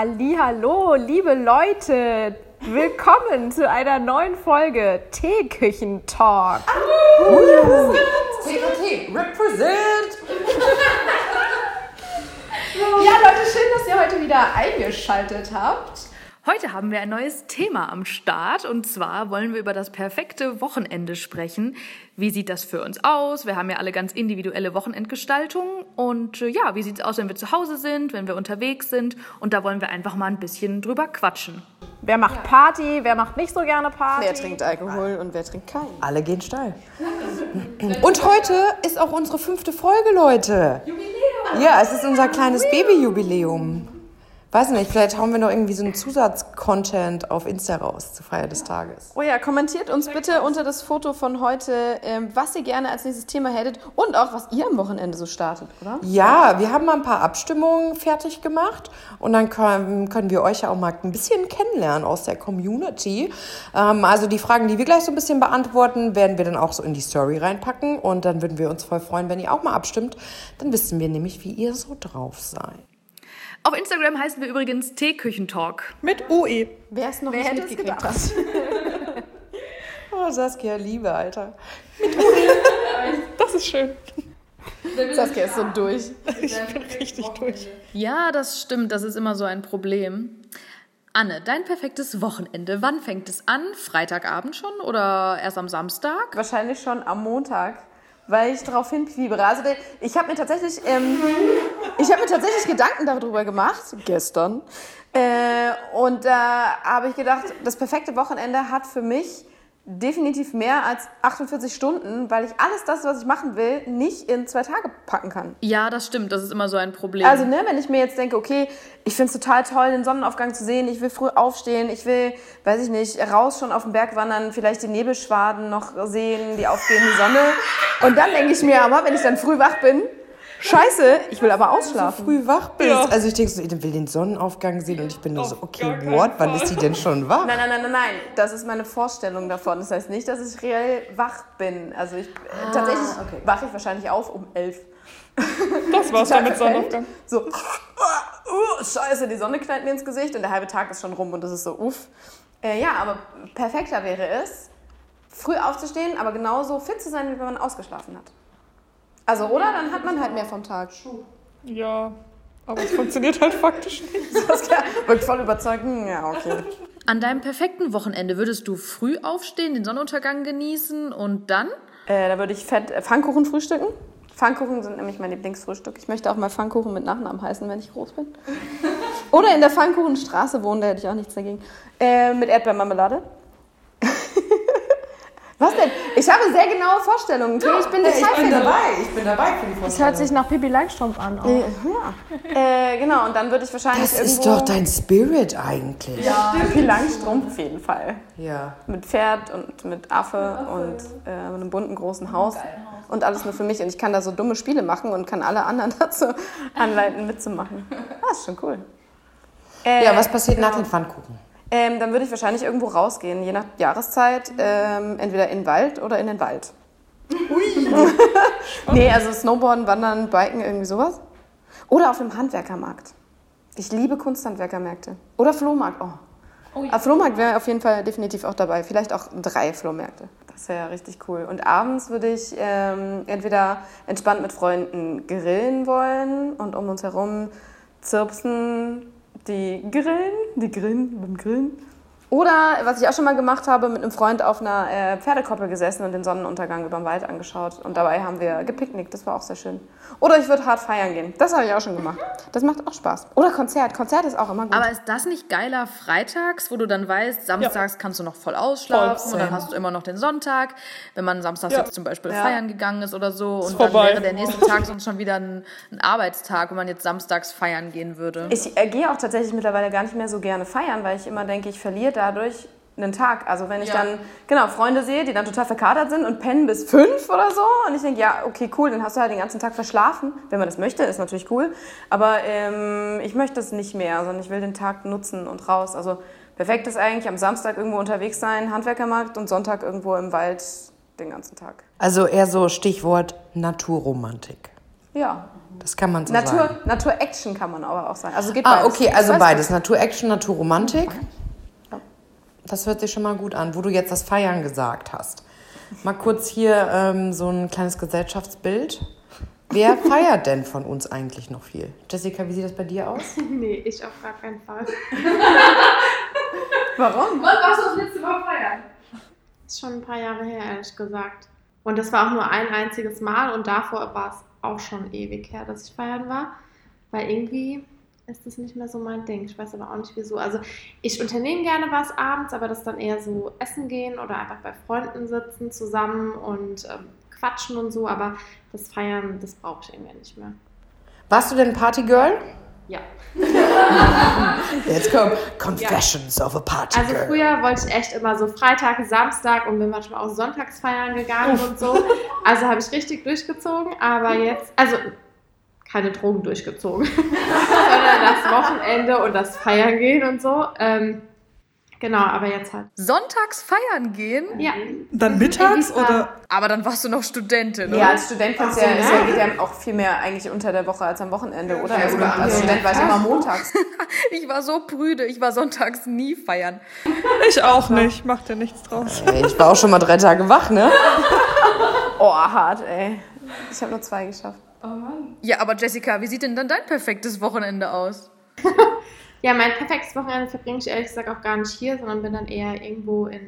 Hallo, liebe Leute, willkommen zu einer neuen Folge Teeküchen-Talk. TKT, represent! Ja, Leute, schön, dass ihr heute wieder eingeschaltet habt. Heute haben wir ein neues Thema am Start und zwar wollen wir über das perfekte Wochenende sprechen. Wie sieht das für uns aus? Wir haben ja alle ganz individuelle Wochenendgestaltungen und äh, ja, wie sieht es aus, wenn wir zu Hause sind, wenn wir unterwegs sind und da wollen wir einfach mal ein bisschen drüber quatschen. Wer macht Party, wer macht nicht so gerne Party? Wer trinkt Alkohol und wer trinkt keinen? Alle gehen steil. Und heute ist auch unsere fünfte Folge, Leute. Jubiläum! Ja, es ist unser kleines Babyjubiläum. Weiß nicht, vielleicht hauen wir noch irgendwie so einen Zusatzcontent auf Insta raus zur Feier des Tages. Oh ja, kommentiert uns bitte unter das Foto von heute, ähm, was ihr gerne als nächstes Thema hättet und auch, was ihr am Wochenende so startet, oder? Ja, wir haben mal ein paar Abstimmungen fertig gemacht und dann können, können wir euch ja auch mal ein bisschen kennenlernen aus der Community. Ähm, also die Fragen, die wir gleich so ein bisschen beantworten, werden wir dann auch so in die Story reinpacken und dann würden wir uns voll freuen, wenn ihr auch mal abstimmt. Dann wissen wir nämlich, wie ihr so drauf seid. Auf Instagram heißen wir übrigens Teeküchentalk. Mit UE. Wer es noch Wer nicht hätte es mitgekriegt gedacht? hat. Oh, Saskia, Liebe, Alter. Das ist schön. Saskia ist so durch. Ich bin richtig durch. Ja, das stimmt, das ist immer so ein Problem. Anne, dein perfektes Wochenende, wann fängt es an? Freitagabend schon oder erst am Samstag? Wahrscheinlich schon am Montag, weil ich darauf hinfiebere. Also ich habe mir tatsächlich, ähm, ich habe mir tatsächlich Gedanken darüber gemacht gestern. Äh, und da habe ich gedacht, das perfekte Wochenende hat für mich definitiv mehr als 48 Stunden, weil ich alles das, was ich machen will, nicht in zwei Tage packen kann. Ja, das stimmt, das ist immer so ein Problem. Also, ne, wenn ich mir jetzt denke, okay, ich finde es total toll, den Sonnenaufgang zu sehen, ich will früh aufstehen, ich will, weiß ich nicht, raus schon auf den Berg wandern, vielleicht die Nebelschwaden noch sehen, die aufgehende Sonne. Und dann denke ich mir aber, wenn ich dann früh wach bin, scheiße, ich will aber ausschlafen. früh wach bist. Ja. Also ich denke so, ich will den Sonnenaufgang sehen und ich bin nur so, okay, what? Wann ist die denn schon wach? Nein, nein, nein, nein, nein, das ist meine Vorstellung davon. Das heißt nicht, dass ich reell wach bin. Also ich, tatsächlich wache ich wahrscheinlich auf um elf. Das war's dann mit Sonnenaufgang. So, uh, scheiße, die Sonne knallt mir ins Gesicht und der halbe Tag ist schon rum und das ist so, uff. Äh, ja, aber perfekter wäre es, früh aufzustehen, aber genauso fit zu sein, wie wenn man ausgeschlafen hat. Also, oder? Dann hat man halt mehr vom Tag. Ja, aber es funktioniert halt faktisch nicht. Saskia wirkt voll überzeugt. Hm, Ja, okay. An deinem perfekten Wochenende würdest du früh aufstehen, den Sonnenuntergang genießen und dann? Äh, da würde ich fett äh, Pfannkuchen frühstücken. Pfannkuchen sind nämlich mein Lieblingsfrühstück. Ich möchte auch mal Pfannkuchen mit Nachnamen heißen, wenn ich groß bin. Oder in der Pfannkuchenstraße wohnen, da hätte ich auch nichts dagegen. Äh, mit Erdbeermarmelade. Was denn? Ich habe sehr genaue Vorstellungen. Okay? ich bin Detailfan. ich bin dabei für die Das hört sich nach Pippi Langstrumpf an. Äh, ja. Äh, genau, und dann würde ich wahrscheinlich Das ist doch dein Spirit eigentlich. Ja, Pippi Langstrumpf auf jeden Fall. Ja. Mit Pferd und mit Affe und äh, einem bunten großen Haus. Und alles nur für mich. Und ich kann da so dumme Spiele machen und kann alle anderen dazu anleiten, mitzumachen. Das ist schon cool. Äh, Ja, was passiert nach den Pfannkuchen? Ähm, dann würde ich wahrscheinlich irgendwo rausgehen, je nach Jahreszeit. Ähm, entweder in den Wald oder in den Wald. Ui! nee, also Snowboarden, Wandern, Biken, irgendwie sowas. Oder auf dem Handwerkermarkt. Ich liebe Kunsthandwerkermärkte. Oder Flohmarkt. Oh. Aber Flohmarkt wäre auf jeden Fall definitiv auch dabei. Vielleicht auch drei Flohmärkte. Das wäre richtig cool. Und abends würde ich ähm, entweder entspannt mit Freunden grillen wollen und um uns herum zirpsen die Grillen, die Grillen beim Grillen. Oder, was ich auch schon mal gemacht habe, mit einem Freund auf einer äh, Pferdekoppel gesessen und den Sonnenuntergang über den Wald angeschaut. Und dabei haben wir gepicknickt, das war auch sehr schön. Oder ich würde hart feiern gehen, das habe ich auch schon gemacht. Das macht auch Spaß. Oder Konzert, Konzert ist auch immer gut. Aber ist das nicht geiler freitags, wo du dann weißt, samstags kannst du noch voll ausschlafen Voll. und dann hast du immer noch den Sonntag, wenn man samstags Ja. jetzt zum Beispiel Ja. feiern gegangen ist oder so und dann vorbei. wäre der nächste Tag sonst schon wieder ein, ein Arbeitstag, wenn man jetzt samstags feiern gehen würde. Ich äh, gehe auch tatsächlich mittlerweile gar nicht mehr so gerne feiern, weil ich immer denke, ich verliere dadurch einen Tag. Also wenn ich Ja. dann, genau, Freunde sehe, die dann total verkatert sind und pennen bis fünf oder so und ich denke, ja, okay, cool, dann hast du halt den ganzen Tag verschlafen. Wenn man das möchte, ist natürlich cool. Aber ähm, ich möchte es nicht mehr, sondern ich will den Tag nutzen und raus. Also perfekt ist eigentlich am Samstag irgendwo unterwegs sein, Handwerkermarkt und Sonntag irgendwo im Wald den ganzen Tag. Also eher so Stichwort Naturromantik. Ja. Das kann man so Natur, sagen. Natur-Action kann man aber auch sagen. Also geht Ah, beides. okay, also beides. Natur-Action, Natur-Romantik. Das hört sich schon mal gut an, wo du jetzt das Feiern gesagt hast. Mal kurz hier ähm, so ein kleines Gesellschaftsbild. Wer feiert denn von uns eigentlich noch viel? Jessica, wie sieht das bei dir aus? Nee, ich auf gar keinen Fall. Warum? Wann warst du das letzte Mal feiern? Ist schon ein paar Jahre her, ehrlich gesagt. Und das war auch nur ein einziges Mal und davor war es auch schon ewig her, dass ich feiern war. Weil irgendwie ist das nicht mehr so mein Ding. Ich weiß aber auch nicht wieso. Also ich unternehme gerne was abends, aber das dann eher so essen gehen oder einfach bei Freunden sitzen zusammen und ähm, quatschen und so. Aber das Feiern, das brauche ich irgendwie nicht mehr. Warst du denn Partygirl? Ja. Jetzt kommt Confessions of a Party Also früher wollte ich echt immer so Freitag, Samstag und bin manchmal auch sonntags feiern gegangen und so. Also habe ich richtig durchgezogen, aber jetzt, also keine Drogen durchgezogen, sondern das Wochenende und das Feiern gehen und so. Ähm, genau, aber jetzt halt. Sonntags feiern gehen? Ja, Dann mittags oder? Aber dann warst du noch Studentin, Ja, oder? als Student kannst du ja, ist ja, geht ja auch viel mehr eigentlich unter der Woche als am Wochenende, oder? Also als Student war ich immer montags. Ich war so prüde, ich war sonntags nie feiern. Ich auch nicht. Macht ja nichts draus. Ey, ich war auch schon mal drei Tage wach, ne? Oh, hart, ey. Ich habe nur zwei geschafft. Ja, aber Jessica, wie sieht denn dann dein perfektes Wochenende aus? Ja, mein perfektes Wochenende verbringe ich ehrlich gesagt auch gar nicht hier, sondern bin dann eher irgendwo in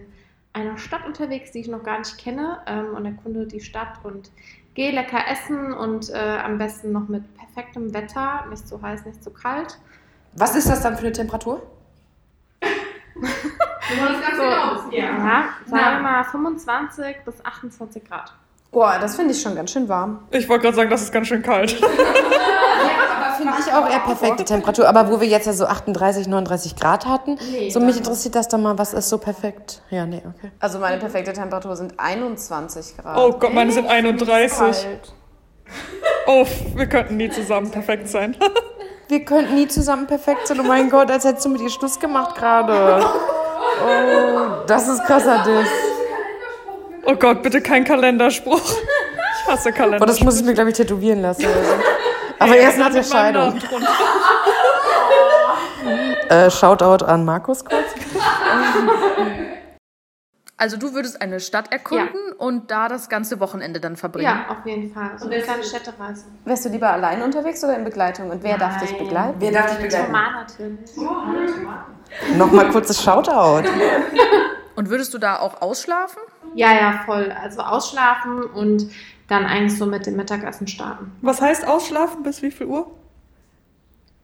einer Stadt unterwegs, die ich noch gar nicht kenne ähm, und erkunde die Stadt und gehe lecker essen und äh, am besten noch mit perfektem Wetter, nicht zu heiß, nicht zu kalt. Was ist das dann für eine Temperatur? So, ja, sagen wir mal 25 bis 28 Grad. Boah, das finde ich schon ganz schön warm. Ich wollte gerade sagen, das ist ganz schön kalt. Finde ich auch eher perfekte Temperatur. Aber wo wir jetzt ja so 38, 39 Grad hatten, Nee, so mich interessiert das dann mal, was ist so perfekt? Ja, nee, okay. Also meine perfekte Temperatur sind 21 Grad. Oh Gott, meine sind 31. Kalt. Oh, wir könnten nie zusammen perfekt sein. Wir könnten nie zusammen perfekt sein. Oh mein Gott, als hättest du mit ihr Schluss gemacht gerade. Oh, das ist krasser Diss. Oh Gott, bitte kein Kalenderspruch. Ich hasse Oh, Kalender. das muss ich mir, glaube ich, tätowieren lassen. Aber erst nach der Scheidung. Äh, Shoutout an Markus kurz. Also du würdest eine Stadt erkunden und da das ganze Wochenende dann verbringen. Ja, auf jeden Fall. So eine kleine Städtereise. Wärst du lieber allein unterwegs oder in Begleitung? Und wer darf dich Nein. begleiten? Wer darf dich begleiten? Normal natürlich. Nochmal kurzes Shoutout. Und würdest du da auch ausschlafen? Ja, ja, voll. Also ausschlafen und dann eigentlich so mit dem Mittagessen starten. Was heißt ausschlafen? Bis wie viel Uhr?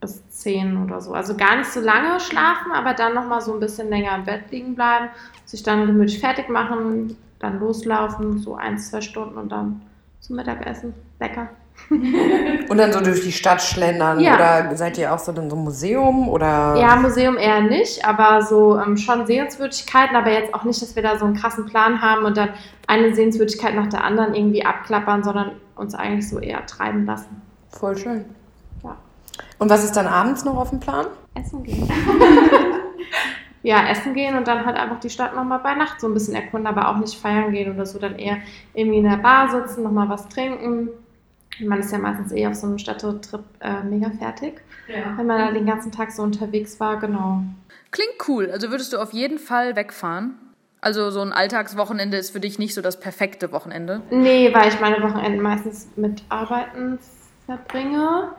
bis 10 oder so. Also gar nicht so lange schlafen, aber dann nochmal so ein bisschen länger im Bett liegen bleiben, sich dann gemütlich fertig machen, dann loslaufen, so ein, zwei Stunden und dann zum Mittagessen. Lecker. Und dann so durch die Stadt schlendern. Ja. Oder seid ihr auch so in so einem Museum? Oder Ja, Museum eher nicht, aber so ähm, schon Sehenswürdigkeiten, aber jetzt auch nicht, dass wir da so einen krassen Plan haben und dann eine Sehenswürdigkeit nach der anderen irgendwie abklappern, sondern uns eigentlich so eher treiben lassen. Voll schön. Ja. Und was ist dann abends noch auf dem Plan? Essen gehen. ja, essen gehen und dann halt einfach die Stadt nochmal bei Nacht so ein bisschen erkunden, aber auch nicht feiern gehen oder so, dann eher irgendwie in der Bar sitzen, nochmal was trinken. Man ist ja meistens eh auf so einem Städtetrip äh, mega fertig, wenn man da den ganzen Tag so unterwegs war, genau. Klingt cool. Also würdest du auf jeden Fall wegfahren? Also so ein Alltagswochenende ist für dich nicht so das perfekte Wochenende. Nee, weil ich meine Wochenenden meistens mit Arbeiten verbringe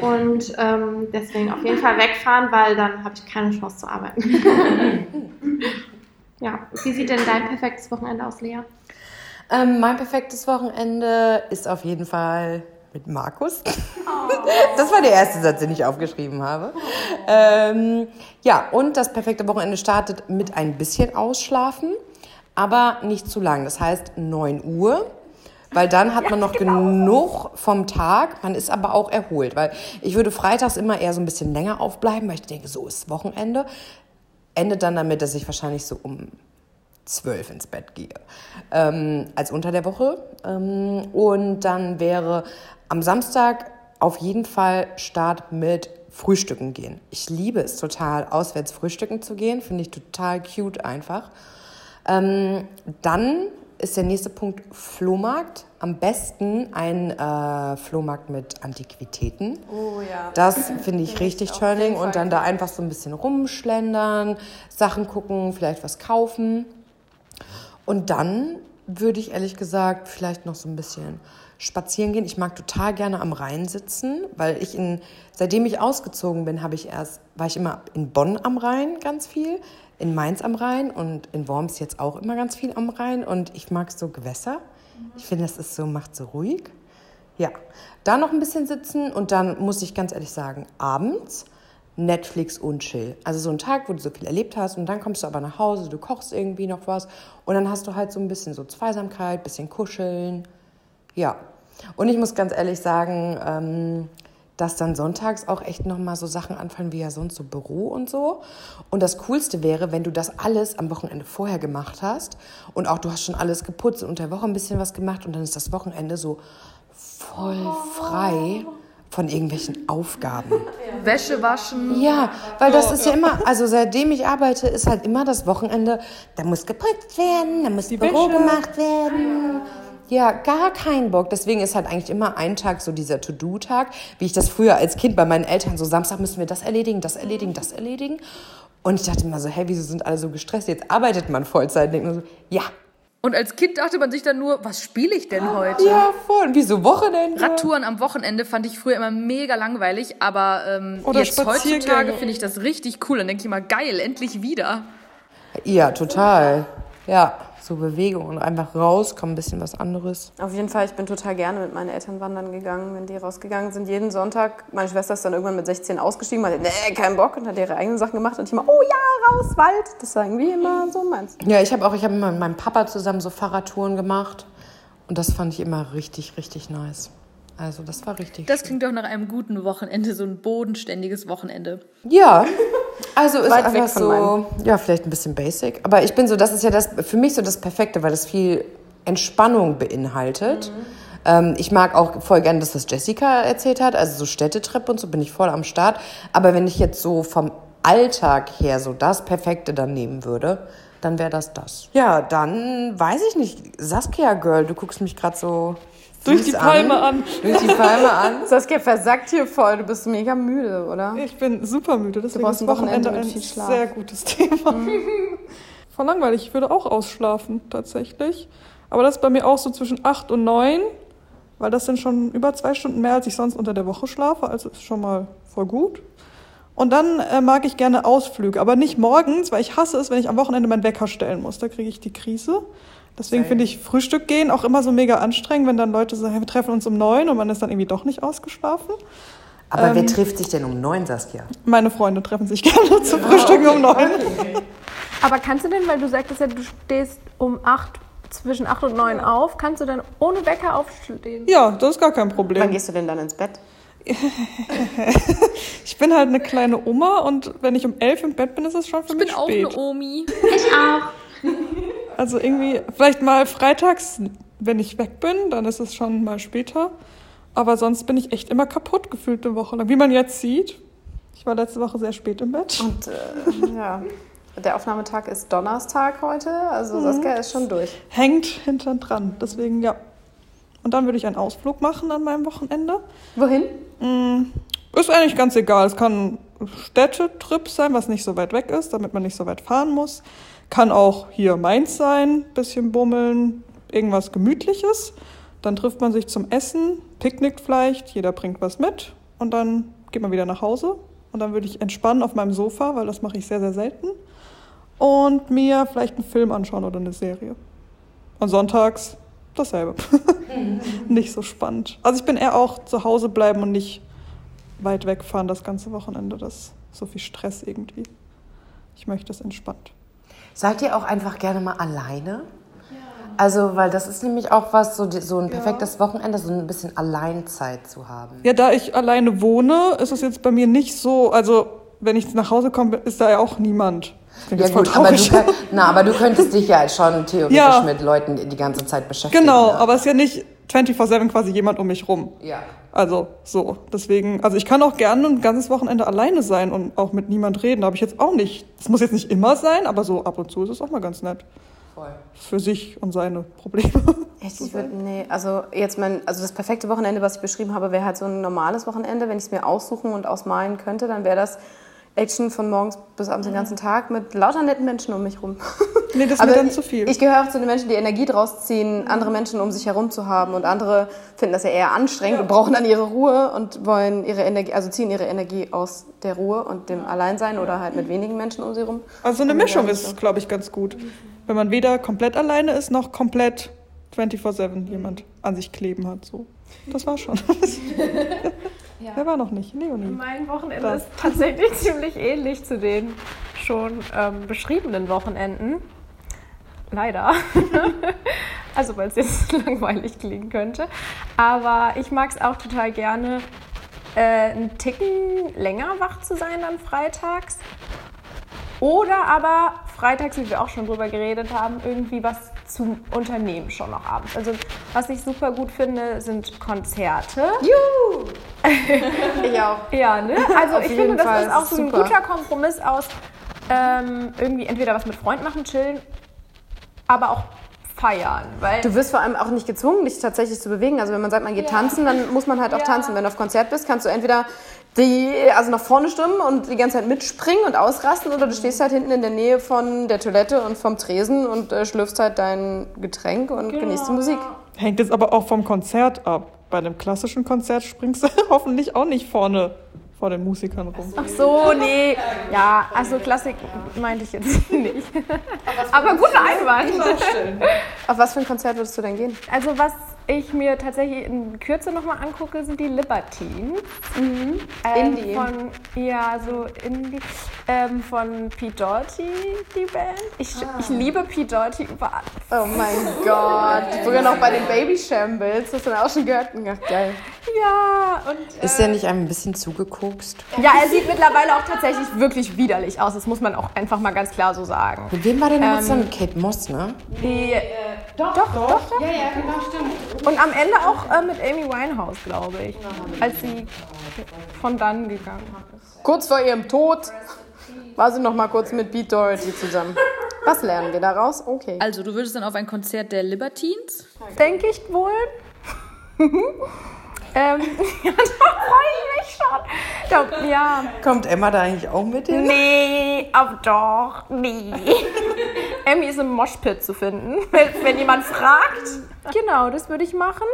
und ähm, deswegen auf jeden Fall wegfahren, weil dann habe ich keine Chance zu arbeiten. ja, wie sieht denn dein perfektes Wochenende aus, Lea? Ähm, mein perfektes Wochenende ist auf jeden Fall mit Markus. Das war der erste Satz, den ich aufgeschrieben habe. Ähm, ja, und das perfekte Wochenende startet mit ein bisschen Ausschlafen, aber nicht zu lang. Das heißt 9 Uhr. Weil dann hat man noch genug vom Tag, man ist aber auch erholt. Weil ich würde freitags immer eher so ein bisschen länger aufbleiben, weil ich denke, so ist Wochenende. Endet dann damit, dass ich wahrscheinlich so um zwölf ins Bett gehe, ähm, als unter der Woche. Ähm, und dann wäre am Samstag auf jeden Fall Start mit Frühstücken gehen. Ich liebe es total, auswärts frühstücken zu gehen, finde ich total cute einfach. Ähm, dann ist der nächste Punkt Flohmarkt. Am besten ein äh, Flohmarkt mit Antiquitäten. Oh ja. Das finde ich richtig turning. Und dann da einfach so ein bisschen rumschlendern, Sachen gucken, vielleicht was kaufen. Und dann würde ich ehrlich gesagt vielleicht noch so ein bisschen spazieren gehen. Ich mag total gerne am Rhein sitzen, weil ich in, seitdem ich ausgezogen bin, habe ich erst, war ich immer in Bonn am Rhein ganz viel, in Mainz am Rhein und in Worms jetzt auch immer ganz viel am Rhein. Und ich mag so Gewässer. Ich finde, das ist so, macht so ruhig. Ja, da noch ein bisschen sitzen und dann muss ich ganz ehrlich sagen, abends Netflix und Chill. Also so ein Tag, wo du so viel erlebt hast und dann kommst du aber nach Hause, du kochst irgendwie noch was und dann hast du halt so ein bisschen so Zweisamkeit, bisschen kuscheln. Ja. Und ich muss ganz ehrlich sagen, ähm, dass dann sonntags auch echt nochmal so Sachen anfallen wie ja sonst so Büro und so. Und das Coolste wäre, wenn du das alles am Wochenende vorher gemacht hast und auch du hast schon alles geputzt und unter der Woche ein bisschen was gemacht und dann ist das Wochenende so voll frei von irgendwelchen Aufgaben. Wäsche waschen. Ja, weil das ist ja immer, also seitdem ich arbeite, ist halt immer das Wochenende, da muss geputzt werden, da muss Büro Wäsche. gemacht werden. Ja, gar kein Bock. Deswegen ist halt eigentlich immer ein Tag so dieser To-Do-Tag, wie ich das früher als Kind bei meinen Eltern so Samstag müssen wir das erledigen, das erledigen, das erledigen. Und ich dachte immer so, hey, wieso sind alle so gestresst? Jetzt arbeitet man Vollzeit. Denkt man so, ja, Und als Kind dachte man sich dann nur, was spiele ich denn heute? ja, voll. Wieso Wochenende? Radtouren am Wochenende fand ich früher immer mega langweilig, aber ähm, Oder jetzt heutzutage finde ich das richtig cool. Dann denke ich immer, geil, endlich wieder. Ja, total. Ja, so Bewegung und einfach rauskommen, ein bisschen was anderes. Auf jeden Fall, ich bin total gerne mit meinen Eltern wandern gegangen, wenn die rausgegangen sind. Jeden Sonntag. Meine Schwester ist dann irgendwann mit 16 ausgestiegen, meinte, nee, kein Bock und hat ihre eigenen Sachen gemacht. Und ich immer, oh ja, raus, Wald. Das sagen wir immer so meins. Ja, ich habe auch, ich habe immer mit meinem Papa zusammen so Fahrradtouren gemacht und das fand ich immer richtig, richtig nice. Also das war richtig. Das klingt doch nach einem guten Wochenende, so ein bodenständiges Wochenende. ja, also ist Weit einfach so, ja, vielleicht ein bisschen basic, aber ich bin so, das ist ja das für mich so das Perfekte, weil das viel Entspannung beinhaltet. Ähm, ich mag auch voll gerne das, was Jessica erzählt hat, also so Städtetrip und so bin ich voll am Start. Aber wenn ich jetzt so vom Alltag her so das Perfekte dann nehmen würde, dann wäre das das. Ja, dann weiß ich nicht. Saskia Girl, du guckst mich gerade so Durch die Palme an. Durch die Palme an. Saskia versackt hier voll. Du bist mega müde, oder? Ich bin super müde, deswegen brauchst ist ein Wochenende Wochenende mit ein viel Schlaf. sehr gutes Thema. Voll langweilig, ich würde auch ausschlafen, tatsächlich. Aber das ist bei mir auch so zwischen 8 und 9, weil das sind schon über zwei Stunden mehr, als ich sonst unter der Woche schlafe, also ist schon mal voll gut. Und dann äh, mag ich gerne Ausflüge, aber nicht morgens, weil ich hasse es, wenn ich am Wochenende meinen Wecker stellen muss. Da kriege ich die Krise. Deswegen finde ich Frühstück gehen auch immer so mega anstrengend, wenn dann Leute sagen, wir treffen uns um neun und man ist dann irgendwie doch nicht ausgeschlafen. Aber Ähm. wer trifft sich denn um neun, Saskia? Meine Freunde treffen sich gerne zu Frühstücken um neun. Aber kannst du denn, weil du sagtest ja, du stehst um 8, zwischen 8 und 9 auf, kannst du dann ohne Wecker aufstehen? Ja, das ist gar kein Wann Problem. gehst du denn dann ins Bett? Ich bin halt eine kleine Oma und wenn ich um elf im Bett bin, ist es schon für Ich mich bin auch spät. eine Omi. Ich auch. Also irgendwie, vielleicht mal freitags, wenn ich weg bin, dann ist es schon mal später. Aber sonst bin ich echt immer kaputt gefühlt eine Woche lang. Wie man jetzt sieht. Ich war letzte Woche sehr spät im Bett. Und äh, ja, der Aufnahmetag ist Donnerstag heute. Also Saskia ist schon durch. Hängt hinten dran. Deswegen ja. Und dann würde ich einen Ausflug machen an meinem Wochenende. Wohin? Ist eigentlich ganz egal. Es kann Städtetrip sein, was nicht so weit weg ist, damit man nicht so weit fahren muss. Kann auch hier Mainz sein, bisschen bummeln, irgendwas Gemütliches. Dann trifft man sich zum Essen, picknickt vielleicht, jeder bringt was mit und dann geht man wieder nach Hause. Und dann würde ich entspannen auf meinem Sofa, weil das mache ich sehr, sehr selten. Und mir vielleicht einen Film anschauen oder eine Serie. Und sonntags dasselbe. nicht so spannend. Also ich bin eher auch zu Hause bleiben und nicht weit wegfahren das ganze Wochenende. Das ist so viel Stress irgendwie. Ich möchte es entspannt. Seid ihr auch einfach gerne mal alleine? Also, weil das ist nämlich auch was, so, so ein perfektes Wochenende, so ein bisschen Alleinzeit zu haben. Ja, da ich alleine wohne, ist es jetzt bei mir nicht so, also wenn ich nach Hause komme, ist da ja auch niemand. Ja gut, aber du, na, aber du könntest dich ja schon theoretisch Ja. mit Leuten die ganze Zeit beschäftigen. Genau, ne? aber es ist ja nicht 24-7 quasi jemand um mich rum. Ja. Also so, deswegen, also ich kann auch gerne ein ganzes Wochenende alleine sein und auch mit niemand reden. Da habe ich jetzt auch nicht, das muss jetzt nicht immer sein, aber so ab und zu ist es auch mal ganz nett. für sich und seine Probleme. Echt, ich würde, nee, also jetzt mein, also das perfekte Wochenende, was ich beschrieben habe, wäre halt so ein normales Wochenende. Wenn ich es mir aussuchen und ausmalen könnte, dann wäre das Action von morgens bis abends den ganzen Tag mit lauter netten Menschen um mich rum. Nee, das ist mir dann zu viel. Ich gehöre auch zu den Menschen, die Energie draus ziehen, andere Menschen um sich herum zu haben. Und andere finden das ja eher anstrengend und brauchen dann ihre Ruhe und wollen ihre Energie, also ziehen ihre Energie aus der Ruhe und dem Alleinsein oder halt mit wenigen Menschen um sie rum. Also eine Ja, Mischung ist, glaube ich, ganz gut. Wenn man weder komplett alleine ist, noch komplett 24-7 jemand an sich kleben hat. So. Das war schon. Wer war noch nicht? Leonie. Mein Wochenende Das- ist tatsächlich ziemlich ähnlich zu den schon ähm, beschriebenen Wochenenden. Leider. also, weil es jetzt langweilig klingen könnte. Aber ich mag es auch total gerne, äh, einen Ticken länger wach zu sein dann freitags. Oder aber freitags, wie wir auch schon drüber geredet haben, irgendwie was zu unternehmen schon noch abends. Also was ich super gut finde, sind Konzerte. Ich auch. Ja, ne? Also Auf ich finde, das Fall, ist auch so ein super. guter Kompromiss aus ähm, irgendwie entweder was mit Freunden machen, chillen, aber auch feiern. Weil Du wirst vor allem auch nicht gezwungen, dich tatsächlich zu bewegen. Also wenn man sagt, man geht tanzen, dann muss man halt auch Ja. tanzen. Wenn du auf Konzert bist, kannst du entweder die, also nach vorne stimmen und die ganze Zeit mitspringen und ausrasten oder du stehst halt hinten in der Nähe von der Toilette und vom Tresen und äh, schlürfst halt dein Getränk und genießt die Musik. Hängt jetzt aber auch vom Konzert ab. Bei einem klassischen Konzert springst du hoffentlich auch nicht vorne vor den Musikern rum. Ach so, nee. Ja, also Klassik meinte ich jetzt nicht. Aber guter Einwand. Auf was für ein Konzert würdest du denn gehen? Also was ich mir tatsächlich in Kürze nochmal angucke, sind die Libertines. Ähm, Indie. Von, ja, so Indie. Ähm, von Pete Doherty, die Band. Ich, ich liebe Pete Doherty über alles. Oh mein Gott. Sogar noch bei den Baby Shambles. Hast du dann auch schon gehört? Ach, geil. Ja, und Ist der nicht einem ein bisschen zugekokst? ja, er sieht mittlerweile auch tatsächlich wirklich widerlich aus. Das muss man auch einfach mal ganz klar so sagen. Mit wem war der denn jetzt dann? Kate Moss, ne? Die, doch, doch, doch, Ja, ja, genau, stimmt. Und am Ende auch äh, mit Amy Winehouse, glaube ich. Als sie von dann gegangen ist. Kurz vor ihrem Tod war sie noch mal kurz mit Pete Doherty zusammen. Was lernen wir daraus? Okay. Also, du würdest dann auf ein Konzert der Libertines? Denke ich wohl. ähm, ja, da freue ich mich schon. Da, ja. Kommt Emma da eigentlich auch mit hin? Nee, aber doch, nee. Emmy ist im Moshpit zu finden, wenn, wenn jemand fragt. Genau, das würde ich machen.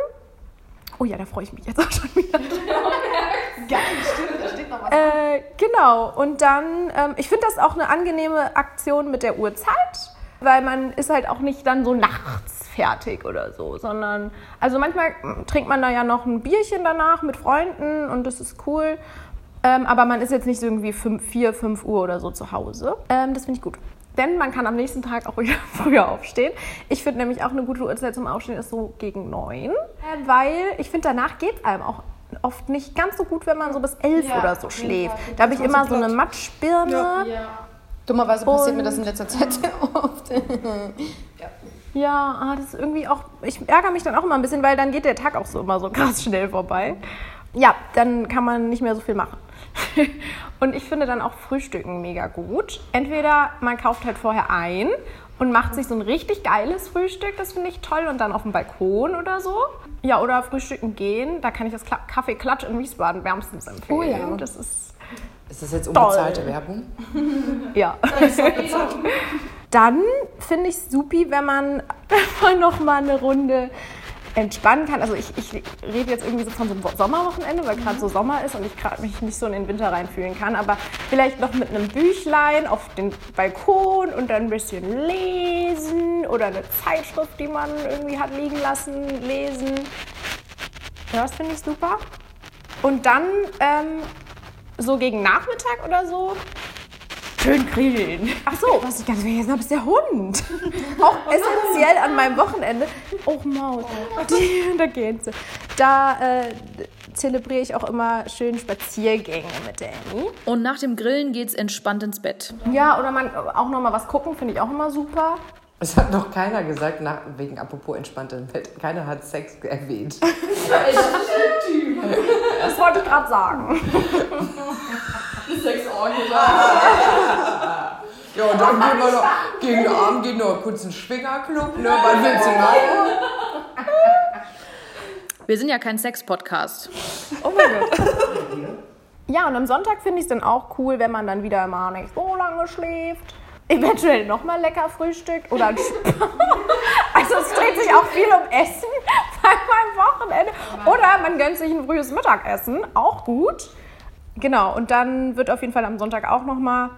Oh ja, da freue ich mich jetzt auch schon wieder. Geil, stimmt, da steht noch was. Äh, genau, und dann, ähm, ich finde das auch eine angenehme Aktion mit der Uhrzeit, weil man ist halt auch nicht dann so nachts fertig oder so, sondern, also manchmal mm, trinkt man da ja noch ein Bierchen danach mit Freunden und das ist cool. Ähm, aber man ist jetzt nicht so irgendwie 5, 4, 5 Uhr oder so zu Hause. Ähm, das finde ich gut. Denn man kann am nächsten Tag auch wieder früher aufstehen. Ich finde nämlich auch eine gute Uhrzeit zum Aufstehen ist so gegen 9. Äh, weil ich finde, danach geht es einem auch oft nicht ganz so gut, wenn man so bis 11 oder so schläft. Da habe ich immer so eine Matschbirne. Dummerweise passiert Und- mir das in letzter Zeit sehr oft. Ja, ah, das ist irgendwie auch. Ich ärgere mich dann auch immer ein bisschen, weil dann geht der Tag auch so immer so krass schnell vorbei. Ja, dann kann man nicht mehr so viel machen. und ich finde dann auch Frühstücken mega gut. Entweder man kauft halt vorher ein und macht sich so ein richtig geiles Frühstück, das finde ich toll, und dann auf dem Balkon oder so. Ja, oder frühstücken gehen, da kann ich das Kaffee Klatsch in Wiesbaden wärmstens empfehlen. Oh ja. Das ist Ist das jetzt unbezahlte Toll. Werbung? Ja. Dann finde ich es supi, wenn man einfach noch mal eine Runde entspannen kann. Also ich, ich rede jetzt irgendwie so von so einem Sommerwochenende, weil gerade so Sommer ist und ich gerade mich nicht so in den Winter reinfühlen kann. Aber vielleicht noch mit einem Büchlein auf den Balkon und dann ein bisschen lesen oder eine Zeitschrift, die man irgendwie hat liegen lassen, lesen. Ja, das finde ich super. Und dann ähm, so gegen Nachmittag oder so schön grillen. Ach so, was ich ganz vergessen habe, ist der Hund. Auch essentiell an meinem Wochenende. Oh Maus, die, da geht sie. Da äh, zelebriere ich auch immer schön Spaziergänge mit der Annie. Und nach dem Grillen geht's entspannt ins Bett. Ja, oder man auch noch mal was gucken, finde ich auch immer super. Es hat noch keiner gesagt, nach, wegen apropos entspanntem Bett. Keiner hat Sex erwähnt. Das wollte ich gerade sagen. Ja, und dann gehen wir noch, gegen den Abend geht noch kurz ein Schwingerclub, ne? Was willst du noch? Wir sind ja kein Sex-Podcast. Oh mein Gott. Ja, und am Sonntag finde ich es dann auch cool, wenn man dann wieder mal nicht so lange schläft. Eventuell nochmal lecker frühstückt oder ein Sp Also es dreht sich auch viel um Essen bei meinem Wochenende. Oder man gönnt sich ein frühes Mittagessen, auch gut. Genau, und dann wird auf jeden Fall am Sonntag auch nochmal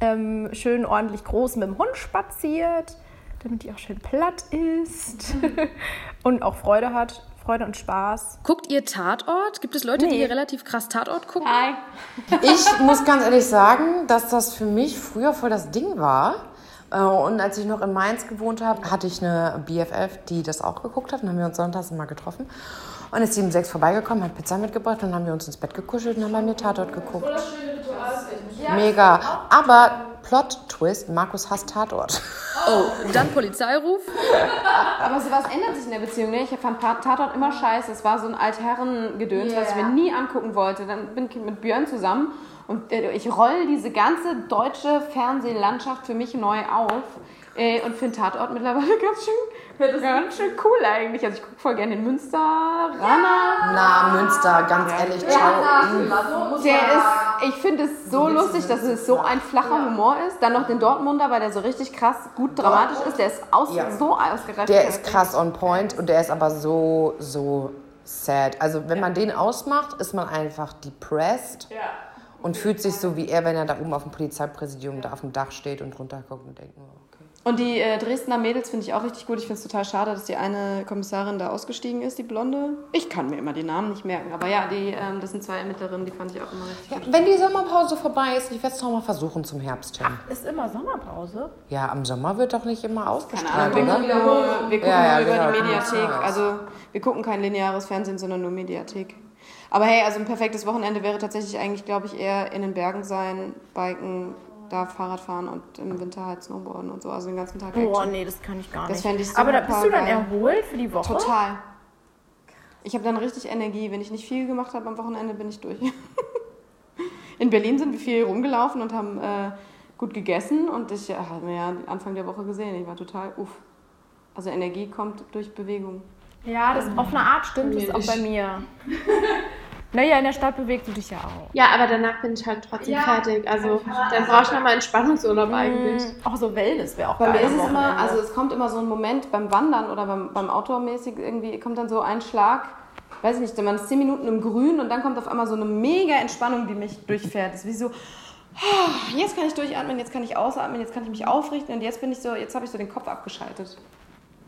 ähm, schön ordentlich groß mit dem Hund spaziert, damit die auch schön platt ist und auch Freude hat. Freude und Spaß. Guckt ihr Tatort? Gibt es Leute, die Nee. hier relativ krass Tatort gucken? Nein. Ich muss ganz ehrlich sagen, dass das für mich früher voll das Ding war. Äh, Und als ich noch in Mainz gewohnt habe, hatte ich eine BFF, die das auch geguckt hat. Dann haben wir uns sonntags immer getroffen. Und ist sie um sechs vorbeigekommen, hat Pizza mitgebracht und dann haben wir uns ins Bett gekuschelt und haben bei mir Tatort geguckt. Mega. Aber Plot-Twist, Markus hasst Tatort. Oh, dann Polizeiruf. Aber sowas ändert sich in der Beziehung. Ne? Ich fand Tatort immer scheiße. Es war so ein Altherren-Gedöns, was ich mir nie angucken wollte. Dann bin ich mit Björn zusammen und äh, ich roll diese ganze deutsche Fernsehlandschaft für mich neu auf. Äh, und finde Tatort mittlerweile ganz schön, ganz schön cool eigentlich. Also ich gucke voll gerne den Münster, Rana. Na, Münster, ganz ehrlich, ciao. Der ist, ich finde es so lustig, dass es so ein flacher Humor ist. Dann noch den Dortmunder, weil der so richtig krass gut dramatisch ist. Der ist aus, Ja. so ausgereift. Der ist krass on point und der ist aber so, so sad. Also wenn man den ausmacht, ist man einfach depressed und fühlt sich so wie er, wenn er da oben auf dem Polizeipräsidium da auf dem Dach steht und runterguckt und denkt, oh, okay. Und die äh, Dresdner Mädels finde ich auch richtig gut. Ich finde es total schade, dass die eine Kommissarin da ausgestiegen ist, die Blonde. Ich kann mir immer die Namen nicht merken. Aber ja, die, ähm, das sind zwei Ermittlerinnen, die fand ich auch immer richtig Ja, gut. wenn die Sommerpause vorbei ist, ich werde es noch mal versuchen zum Herbst hin. Ist immer Sommerpause. Ja, am Sommer wird doch nicht immer Keine ausgestrahlt, Ahnung, wir oder? gucken, nur, wir gucken Ja, ja, nur über genau, die genau, Mediathek. genau. Also wir gucken kein lineares Fernsehen, sondern nur Mediathek. Aber hey, also ein perfektes Wochenende wäre tatsächlich eigentlich, glaube ich, eher in den Bergen sein, biken, da Fahrrad fahren und im Winter halt Snowboarden und so. Also den ganzen Tag Boah, nee, das kann ich gar Das nicht. fänd ich Aber da super bist du dann geil. erholt für die Woche? Total. Ich habe dann richtig Energie. Wenn ich nicht viel gemacht habe am Wochenende, bin ich durch. In Berlin sind wir viel rumgelaufen und haben äh, gut gegessen. Und ich habe mir ja Anfang der Woche gesehen. Ich war total uff. Also Energie kommt durch Bewegung. Ja, das auf eine Art stimmt es auch bei mir. Naja, in der Stadt bewegst du dich ja auch. Ja, aber danach bin ich halt trotzdem fertig. Also dann brauche ich nochmal Entspannungsurlaub eigentlich. Auch so Wellness wäre auch Bei mir geil. ist am es immer, also es kommt immer so ein Moment beim Wandern oder beim, beim Outdoor-mäßig irgendwie, kommt dann so ein Schlag, weiß ich nicht, man ist zehn Minuten im Grün und dann kommt auf einmal so eine mega Entspannung, die mich durchfährt. Das ist wie so, ah, jetzt kann ich durchatmen, jetzt kann ich ausatmen, jetzt kann ich mich aufrichten und jetzt bin ich so, jetzt habe ich so den Kopf abgeschaltet.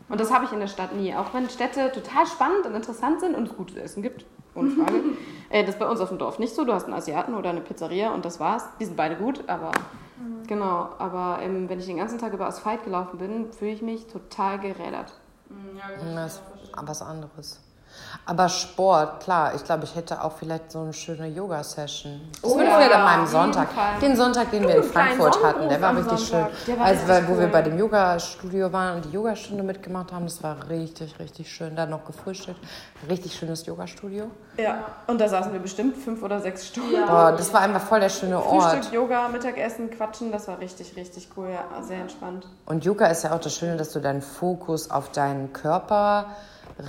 Und das habe ich in der Stadt nie. Auch wenn Städte total spannend und interessant sind und es gutes Essen gibt, ohne Frage. äh, das ist bei uns auf dem Dorf nicht so. Du hast einen Asiaten oder eine Pizzeria und das war's. Die sind beide gut, aber genau. Aber ähm, wenn ich den ganzen Tag über Asphalt gelaufen bin, fühle ich mich total gerädert. Das ist was anderes. Aber Sport, klar, ich glaube, ich hätte auch vielleicht so eine schöne Yoga-Session. Das oh, vielleicht an meinem Sonntag. Fall. Den Sonntag, den wir in Frankfurt hatten, der war richtig Sonntag. schön. War also, weil, richtig wo wir cool. bei dem Yoga-Studio waren und die Yogastunde mitgemacht haben, das war richtig, richtig schön. Dann noch gefrühstückt. Richtig schönes Yoga-Studio. Ja, und da saßen wir bestimmt fünf oder sechs Stunden. Boah, das war einfach voll der schöne Ort. Frühstück, Yoga, Mittagessen, Quatschen, das war richtig, richtig cool. Ja, sehr entspannt. Und Yoga ist ja auch das Schöne, dass du deinen Fokus auf deinen Körper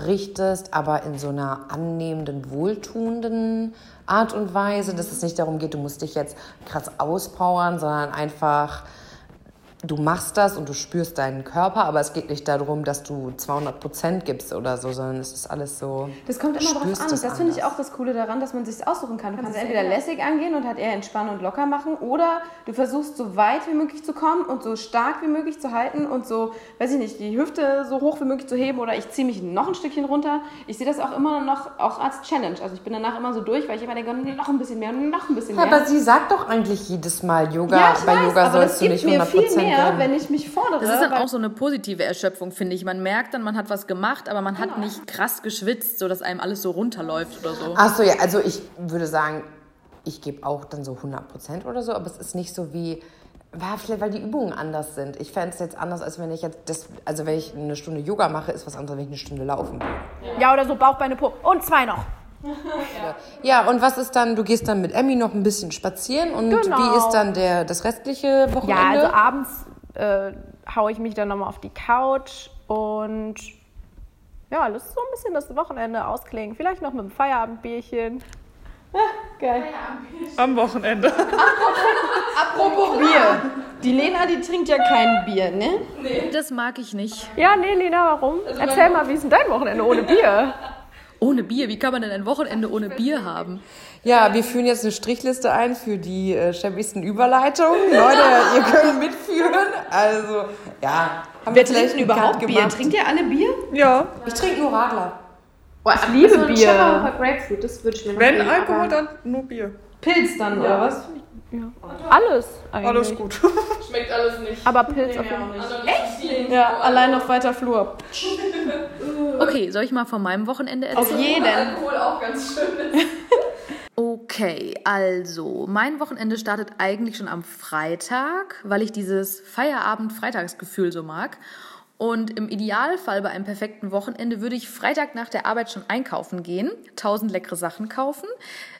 richtest, aber in so einer annehmenden, wohltuenden Art und Weise, dass es nicht darum geht, du musst dich jetzt krass auspowern, sondern einfach, du machst das und du spürst deinen Körper, aber es geht nicht darum, dass du 200 Prozent gibst oder so, sondern es ist alles so. Das kommt immer drauf an. es Das finde ich auch das Coole daran, dass man sich aussuchen kann. Du kannst entweder lässig angehen und halt eher entspannen und locker machen oder du versuchst so weit wie möglich zu kommen und so stark wie möglich zu halten und so, weiß ich nicht, die Hüfte so hoch wie möglich zu heben oder ich ziehe mich noch ein Stückchen runter. Ich sehe das auch immer noch auch als Challenge. Also ich bin danach immer so durch, weil ich immer denke, noch ein bisschen mehr, noch ein bisschen mehr. Aber sie sagt doch eigentlich jedes Mal, Yoga, ja, bei weiß, Yoga das sollst du nicht mir 100 viel Prozent mehr, wenn ich mich fordere. Das ist dann auch so eine positive Erschöpfung, finde ich. Man merkt dann, man hat was gemacht, aber man hat nicht krass geschwitzt, sodass einem alles so runterläuft oder so. Ach so, ja, also ich würde sagen, ich gebe auch dann so 100% oder so, aber es ist nicht so wie, war vielleicht, weil die Übungen anders sind. Ich fände es jetzt anders, als wenn ich jetzt, das, also wenn ich eine Stunde Yoga mache, ist was anderes, wenn ich eine Stunde laufen gehe. Ja, oder so Bauch, Beine, Po. Und zwei noch. Ja, und was ist dann, du gehst dann mit Emmy noch ein bisschen spazieren und Genau. wie ist dann der, das restliche Ja, Wochenende? also abends äh, haue ich mich dann nochmal auf die Couch und ja, lass so ein bisschen das Wochenende ausklingen. Vielleicht noch mit einem Feierabendbierchen. Geil. Am Wochenende. Apropos Bier. Die Lena, die trinkt ja kein Bier, ne? Das mag ich nicht. Ja, nee, Lena, warum? Erzähl mal, wie ist denn dein Wochenende ohne Bier? Ohne Bier, wie kann man denn ein Wochenende ohne Bier haben? Ja, wir führen jetzt eine Strichliste ein für die äh, schäbigsten Überleitungen. Leute, ihr könnt mitführen. Also, ja. Haben Wer trinkt denn überhaupt Bier? gemacht. Trinkt ihr alle Bier? Ja, Ich trinke nur Radler. Boah, ich liebe so ein Bier. Grapefruit, das würde ich mir wenn nehmen, Alkohol, dann nur Bier. Pilz dann, oder was? Alles eigentlich. Alles gut. Schmeckt alles nicht. Aber Pilz auf jeden Fall. Also Echt? Ja, allein auf weiter Flur. Okay, soll ich mal von meinem Wochenende erzählen? Auf jeden. Alkohol auch ganz schön ist. Okay, also mein Wochenende startet eigentlich schon am Freitag, weil ich dieses Feierabend-Freitagsgefühl so mag. Und im Idealfall bei einem perfekten Wochenende würde ich Freitag nach der Arbeit schon einkaufen gehen, tausend leckere Sachen kaufen,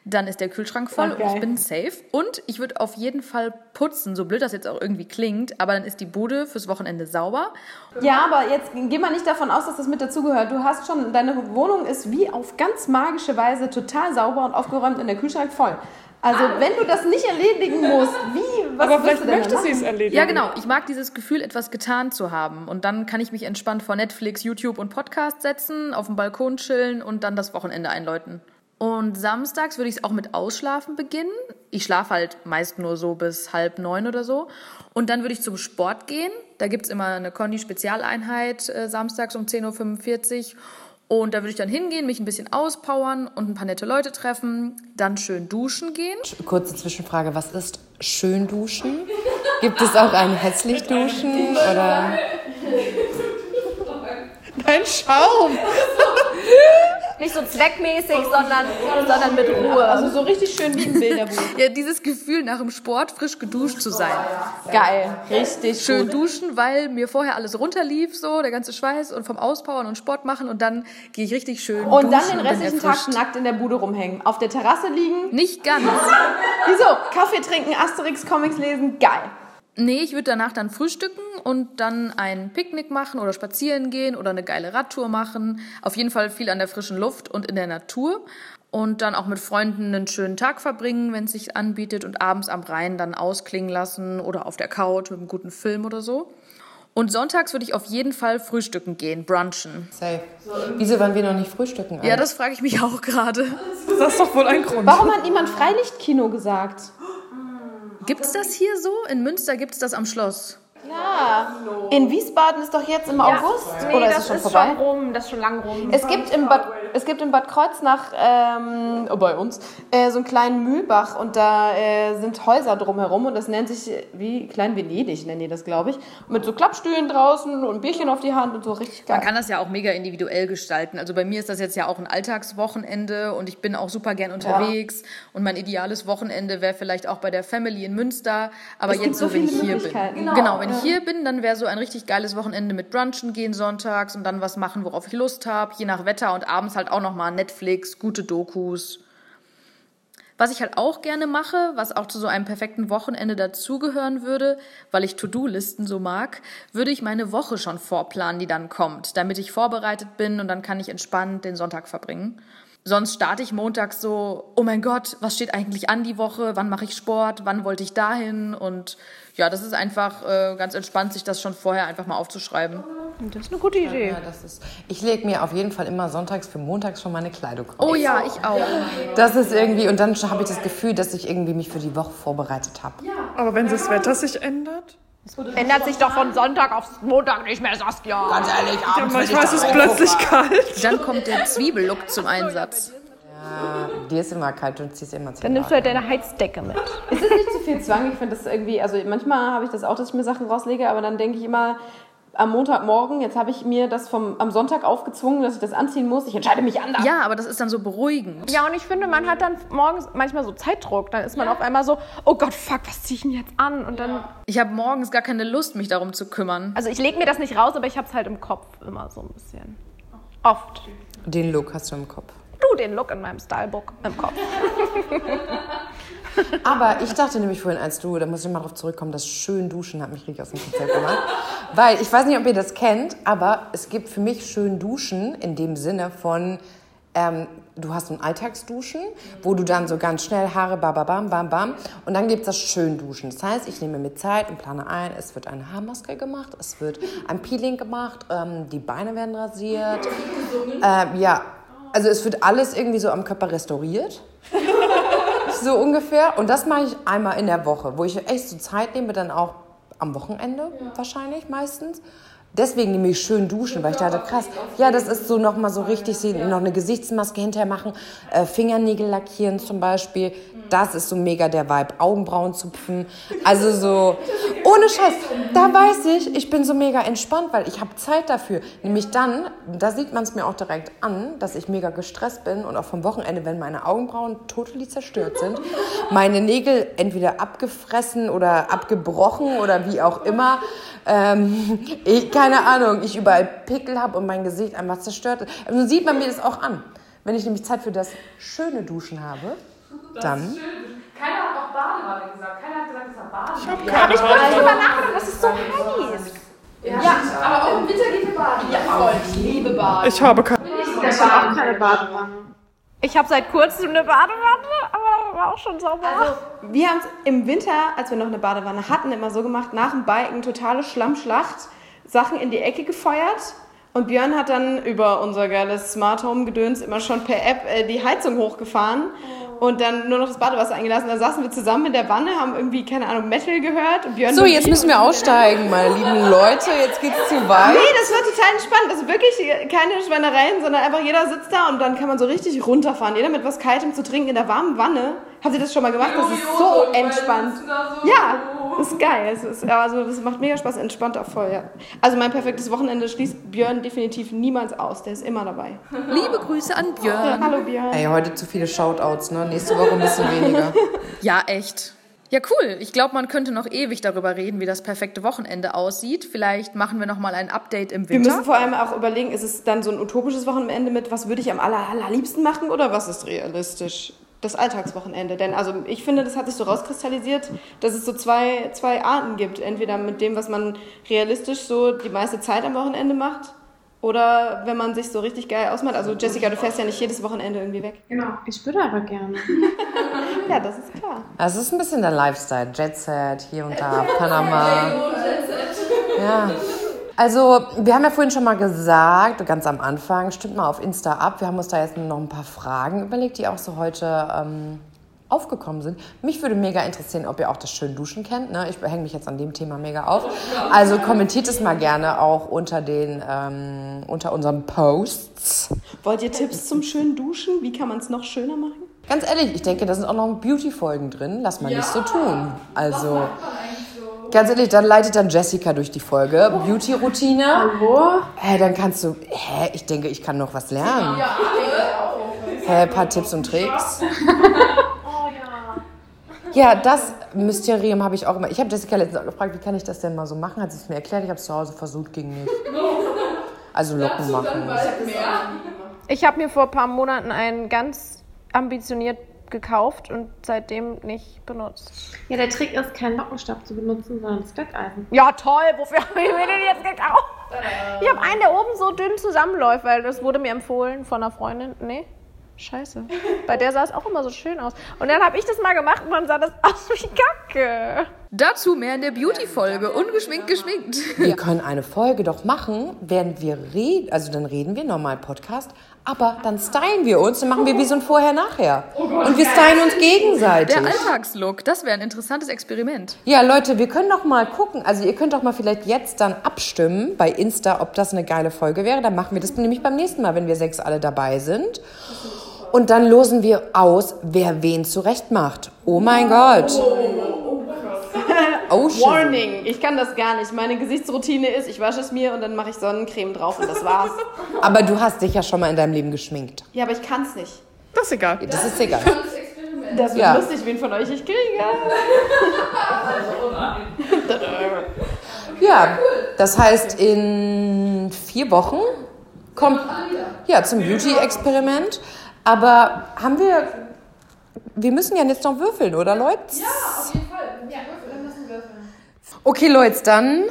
dann ist der Kühlschrank voll Ach, und ich bin safe. Und ich würde auf jeden Fall putzen, so blöd das jetzt auch irgendwie klingt, aber dann ist die Bude fürs Wochenende sauber. Ja, aber jetzt geh mal nicht davon aus, dass das mit dazugehört. Du hast schon, deine Wohnung ist wie auf ganz magische Weise total sauber und aufgeräumt und der Kühlschrank voll. Also, wenn du das nicht erledigen musst, wie, was Aber vielleicht du denn möchte sie es erledigen. Ja, genau. Ich mag dieses Gefühl, etwas getan zu haben. Und dann kann ich mich entspannt vor Netflix, YouTube und Podcast setzen, auf dem Balkon chillen und dann das Wochenende einläuten. Und samstags würde ich es auch mit Ausschlafen beginnen. Ich schlafe halt meist nur so bis halb neun oder so. Und dann würde ich zum Sport gehen. Da gibt's immer eine Condi-Spezialeinheit äh, samstags um 10.45 Uhr. Und da würde ich dann hingehen, mich ein bisschen auspowern und ein paar nette Leute treffen, dann schön duschen gehen. Kurze Zwischenfrage, was ist schön duschen? Gibt es auch ein hässlich duschen? Oder? Ein Schaum. Nicht so zweckmäßig, sondern, sondern mit Ruhe. Also so richtig schön wie ein Bilderbuch. Ja, dieses Gefühl, nach dem Sport frisch geduscht zu sein. Geil, richtig schön gut. duschen, weil mir vorher alles runterlief, so der ganze Schweiß und vom Auspowern und Sport machen und dann gehe ich richtig schön Und duschen dann den restlichen Tag nackt in der Bude rumhängen. Auf der Terrasse liegen. Nicht ganz. Wieso? Kaffee trinken, Asterix, Comics lesen. Geil. Nee, ich würde danach dann frühstücken und dann ein Picknick machen oder spazieren gehen oder eine geile Radtour machen. Auf jeden Fall viel an der frischen Luft und in der Natur. Und dann auch mit Freunden einen schönen Tag verbringen, wenn es sich anbietet und abends am Rhein dann ausklingen lassen oder auf der Couch mit einem guten Film oder so. Und sonntags würde ich auf jeden Fall frühstücken gehen, brunchen. Safe. Wieso waren wir noch nicht frühstücken? Ja, das frage ich mich auch gerade. Das ist doch wohl ein Grund. Warum hat niemand Freilichtkino gesagt? Gibt's das hier so? In Münster gibt's das am Schloss. Ja. In Wiesbaden ist doch jetzt im August. Nee, Oder ist das es schon ist vorbei? schon rum, das ist schon lang rum. Es gibt, im Bad, es gibt in Bad Kreuznach, ähm, oh, bei uns, äh, so einen kleinen Mühlbach und da äh, sind Häuser drumherum und das nennt sich, äh, wie Klein Venedig nennen die das, glaube ich. Mit so Klappstühlen draußen und ein Bierchen auf die Hand und so richtig geil. Man kann das ja auch mega individuell gestalten. Also bei mir ist das jetzt ja auch ein Alltagswochenende und ich bin auch super gern unterwegs. Und mein ideales Wochenende wäre vielleicht auch bei der Family in Münster. Aber Es gibt jetzt so wenn ich viele hier bin. Genau, Genau, wenn ich hier bin, dann wäre so ein richtig geiles Wochenende mit Brunchen gehen sonntags und dann was machen, worauf ich Lust habe, je nach Wetter und abends halt auch nochmal Netflix, gute Dokus. Was ich halt auch gerne mache, was auch zu so einem perfekten Wochenende dazugehören würde, weil ich To-Do-Listen so mag, würde ich meine Woche schon vorplanen, die dann kommt, damit ich vorbereitet bin und dann kann ich entspannt den Sonntag verbringen. Sonst starte ich montags so, oh mein Gott, was steht eigentlich an die Woche? Wann mache ich Sport? Wann wollte ich dahin? Und ja, das ist einfach äh, ganz entspannt, sich das schon vorher einfach mal aufzuschreiben. Das ist eine gute Idee. Ja, das ist, ich lege mir auf jeden Fall immer sonntags für montags schon meine Kleidung auf. Oh ja, ich auch. Das ist irgendwie, und dann habe ich das Gefühl, dass ich irgendwie mich für die Woche vorbereitet habe. Aber wenn das Wetter sich ändert? Ändert sich doch von Sonntag auf Montag nicht mehr, Saskia. Ganz ehrlich, Ja, abends manchmal ist es plötzlich kalt. Dann kommt der Zwiebellook zum Einsatz. Dir ist immer kalt und ziehst immer Dann nimmst du halt deine Heizdecke mit. Ist es nicht zu viel Zwang? Ich finde das irgendwie, also manchmal habe ich das auch, dass ich mir Sachen rauslege, aber dann denke ich immer, am Montagmorgen, jetzt habe ich mir das vom, am Sonntag aufgezwungen, dass ich das anziehen muss. Ich entscheide mich anders. Ja, aber das ist dann so beruhigend. Ja, und ich finde, man hat dann morgens manchmal so Zeitdruck. Dann ist man auf einmal so, oh Gott, fuck, was ziehe ich denn jetzt an? Und dann, Ich habe morgens gar keine Lust, mich darum zu kümmern. also ich lege mir das nicht raus, aber ich habe es halt im Kopf immer so ein bisschen. Oft. Den Look hast du im Kopf. Uh, den Look in meinem Stylebook im Kopf. Aber ich dachte nämlich vorhin, als du, da muss ich mal darauf zurückkommen, das schön duschen hat mich richtig aus dem Konzept gemacht. Weil ich weiß nicht, ob ihr das kennt, aber es gibt für mich schön duschen in dem Sinne von, ähm, du hast so ein Alltagsduschen, wo du dann so ganz schnell Haare, bam, bam, bam, bam, bam. Und dann gibt es das Schönduschen. Das heißt, ich nehme mir Zeit und plane ein, es wird eine Haarmaske gemacht, es wird ein Peeling gemacht, ähm, die Beine werden rasiert. Ähm, ja, also es wird alles irgendwie so am Körper restauriert. so ungefähr. Und das mache ich einmal in der Woche, wo ich echt so Zeit nehme, dann auch am Wochenende wahrscheinlich meistens. Deswegen nehme ich schön duschen, weil ich dachte, krass, ja, das ist so nochmal so richtig, noch eine Gesichtsmaske hinterher machen, äh, Fingernägel lackieren zum Beispiel. Das ist so mega der Vibe. Augenbrauen zupfen. Also so, ohne Scheiß, da weiß ich, ich bin so mega entspannt, weil ich habe Zeit dafür. Nämlich dann, da sieht man es mir auch direkt an, dass ich mega gestresst bin und auch vom Wochenende, wenn meine Augenbrauen totally zerstört sind, meine Nägel entweder abgefressen oder abgebrochen oder wie auch immer. Ähm, ich, keine Ahnung, ich überall Pickel habe und mein Gesicht einfach zerstört ist. Also sieht man mir das auch an. Wenn ich nämlich Zeit für das schöne Duschen habe, dann. Keiner hat auch Badewanne gesagt. Keiner hat gesagt, dass er Badewanne Ja, aber ich wollte drüber nachdenken, das ist so heiß. Ja, aber auch im Winter geht ihr baden. Ja, voll. Ich liebe Baden. Ich habe keine. Ich habe auch keine Badewanne. Ich habe seit kurzem eine Badewanne, aber war auch schon sauber. Also, wir haben es im Winter, als wir noch eine Badewanne hatten, immer so gemacht, nach dem Biken totale Schlammschlacht, Sachen in die Ecke gefeuert. Und Björn hat dann über unser geiles Smart Home Gedöns immer schon per App äh, die Heizung hochgefahren und dann nur noch das Badewasser eingelassen. Da saßen wir zusammen in der Wanne, haben irgendwie, keine Ahnung, Metal gehört. Und Björn So, jetzt müssen wir aussteigen, meine lieben Leute. Jetzt geht's zu weit. Nee, das war total entspannt. Also wirklich keine Schweinereien, sondern einfach jeder sitzt da und dann kann man so richtig runterfahren. Jeder mit was Kaltem zu trinken in der warmen Wanne. Habt ihr das schon mal gemacht? Das ist so entspannt. Ja, das ist geil. Es ist, also das macht mega Spaß, entspannt auch voll, ja. Also mein perfektes Wochenende schließt Björn definitiv niemals aus. Der ist immer dabei. Liebe Grüße an Björn. Hallo Björn. Ey, heute zu viele Shoutouts, ne? Nächste Woche ein bisschen weniger. Ja, echt. Ja, cool. Ich glaube, man könnte noch ewig darüber reden, wie das perfekte Wochenende aussieht. Vielleicht machen wir noch mal ein Update im Wir Winter. müssen vor allem auch überlegen, ist es dann so ein utopisches Wochenende mit, was würde ich am aller, allerliebsten machen oder was ist realistisch? Das Alltagswochenende. Denn also ich finde, das hat sich so rauskristallisiert, dass es so zwei, zwei Arten gibt. Entweder mit dem, was man realistisch so die meiste Zeit am Wochenende macht. Oder wenn man sich so richtig geil ausmacht. Also Jessica, du fährst ja nicht jedes Wochenende irgendwie weg. Genau. Ich würde aber gerne. Ja, das ist klar. Also es ist ein bisschen der Lifestyle. Jet Set, hier und da, Panama. Ja. Also, wir haben ja vorhin schon mal gesagt, ganz am Anfang, stimmt mal auf Insta ab. Wir haben uns da jetzt noch ein paar Fragen überlegt, die auch so heute ähm, aufgekommen sind. Mich würde mega interessieren, ob ihr auch das schön Duschen kennt. Ne? Ich hänge mich jetzt an dem Thema mega auf. Also kommentiert es mal gerne auch unter den ähm, unter unseren Posts. Wollt ihr Tipps zum schönen Duschen? Wie kann man es noch schöner machen? Ganz ehrlich, ich denke, da sind auch noch Beauty-Folgen drin. Lass mal nicht so tun. Also, ganz ehrlich, dann leitet dann Jessica durch die Folge. Beauty-Routine. Hallo? Hä, dann kannst du. Hä, ich denke, ich kann noch was lernen. Hä, ein paar Tipps und Tricks. Ja, das Mysterium habe ich auch immer. Ich habe Jessica letztens auch gefragt, wie kann ich das denn mal so machen? Hat sie es mir erklärt. Ich habe es zu Hause versucht, ging nicht. Also Locken machen. Ich habe mir vor ein paar Monaten einen ganz ambitioniert gekauft und seitdem nicht benutzt. Ja, der Trick ist, keinen Lockenstab zu benutzen, sondern das Glätteisen. Ja, toll. Wofür habe ich mir den jetzt gekauft? Ich habe einen, der oben so dünn zusammenläuft, weil das wurde mir empfohlen von einer Freundin. Nee, scheiße. Bei der sah es auch immer so schön aus. Und dann habe ich das mal gemacht und dann sah das aus wie Kacke. Dazu mehr in der Beauty-Folge. Ungeschminkt, geschminkt. Wir können eine Folge doch machen, während wir reden. Also dann reden wir normal Podcast, aber dann stylen wir uns, dann machen wir wie so ein Vorher-Nachher. Und wir stylen uns gegenseitig. Der Alltagslook, das wäre ein interessantes Experiment. Ja, Leute, wir können doch mal gucken. Also ihr könnt doch mal vielleicht jetzt dann abstimmen bei Insta, ob das eine geile Folge wäre. Dann machen wir das nämlich beim nächsten Mal, wenn wir sechs alle dabei sind. Und dann losen wir aus, wer wen zurecht macht. Oh mein Gott. Shit. Warning, ich kann das gar nicht. Meine Gesichtsroutine ist, ich wasche es mir und dann mache ich Sonnencreme drauf und das war's. Aber du hast dich ja schon mal in deinem Leben geschminkt. Ja, aber ich kann es nicht. Das ist egal. Das ist egal. Das wird Ja. lustig, wen von euch ich kriege. Ja, das heißt, in vier Wochen kommt ja zum Beauty-Experiment. Aber haben wir. Wir müssen ja jetzt noch würfeln, oder Leute? Ja, auf jeden Fall. Ja, würfeln, wir müssen würfeln. Okay, Leute, dann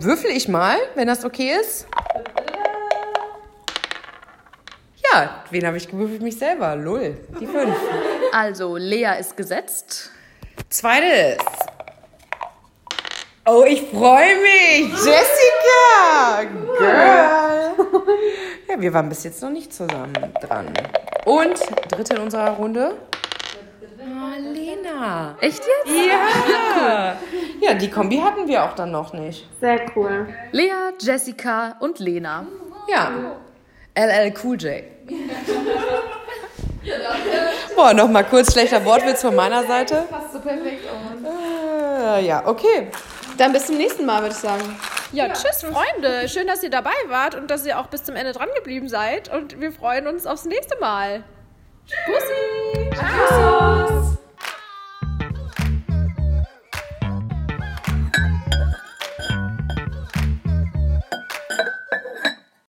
würfel ich mal, wenn das okay ist. Ja, wen habe ich gewürfelt? Mich selber. Lull. Die fünf. Also, Lea ist gesetzt. Zweites. Oh, ich freue mich. Jessica. Girl. Ja, wir waren bis jetzt noch nicht zusammen dran. Und dritte in unserer Runde. Ah, Lena. Echt jetzt? Ja. Ja, die Kombi hatten wir auch dann noch nicht. Sehr cool. Lea, Jessica und Lena. Ja. LL Cool J. Boah, nochmal kurz schlechter Wortwitz von meiner Seite. Passt so perfekt. Äh, ja, okay. Dann bis zum nächsten Mal, würde ich sagen. Ja, tschüss, Freunde. Schön, dass ihr dabei wart und dass ihr auch bis zum Ende dran geblieben seid. Und wir freuen uns aufs nächste Mal. Bussi! Ciao.